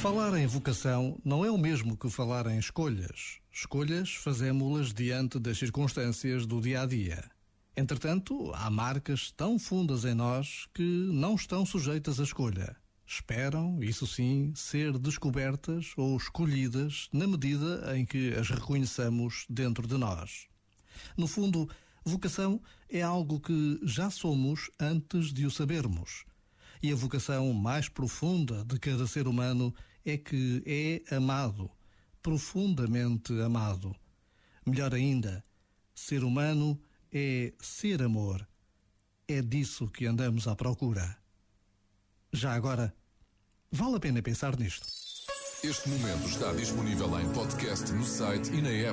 Falar em vocação não é o mesmo que falar em escolhas. Escolhas fazemos-las diante das circunstâncias do dia a dia. Entretanto, há marcas tão fundas em nós que não estão sujeitas à escolha. Esperam, isso sim, ser descobertas ou escolhidas na medida em que as reconheçamos dentro de nós. No fundo, vocação é algo que já somos antes de o sabermos. E a vocação mais profunda de cada ser humano é que é amado, profundamente amado. Melhor ainda, ser humano é ser amor. É disso que andamos à procura. Já agora, vale a pena pensar nisto. Este momento está disponível em podcast no site e na app.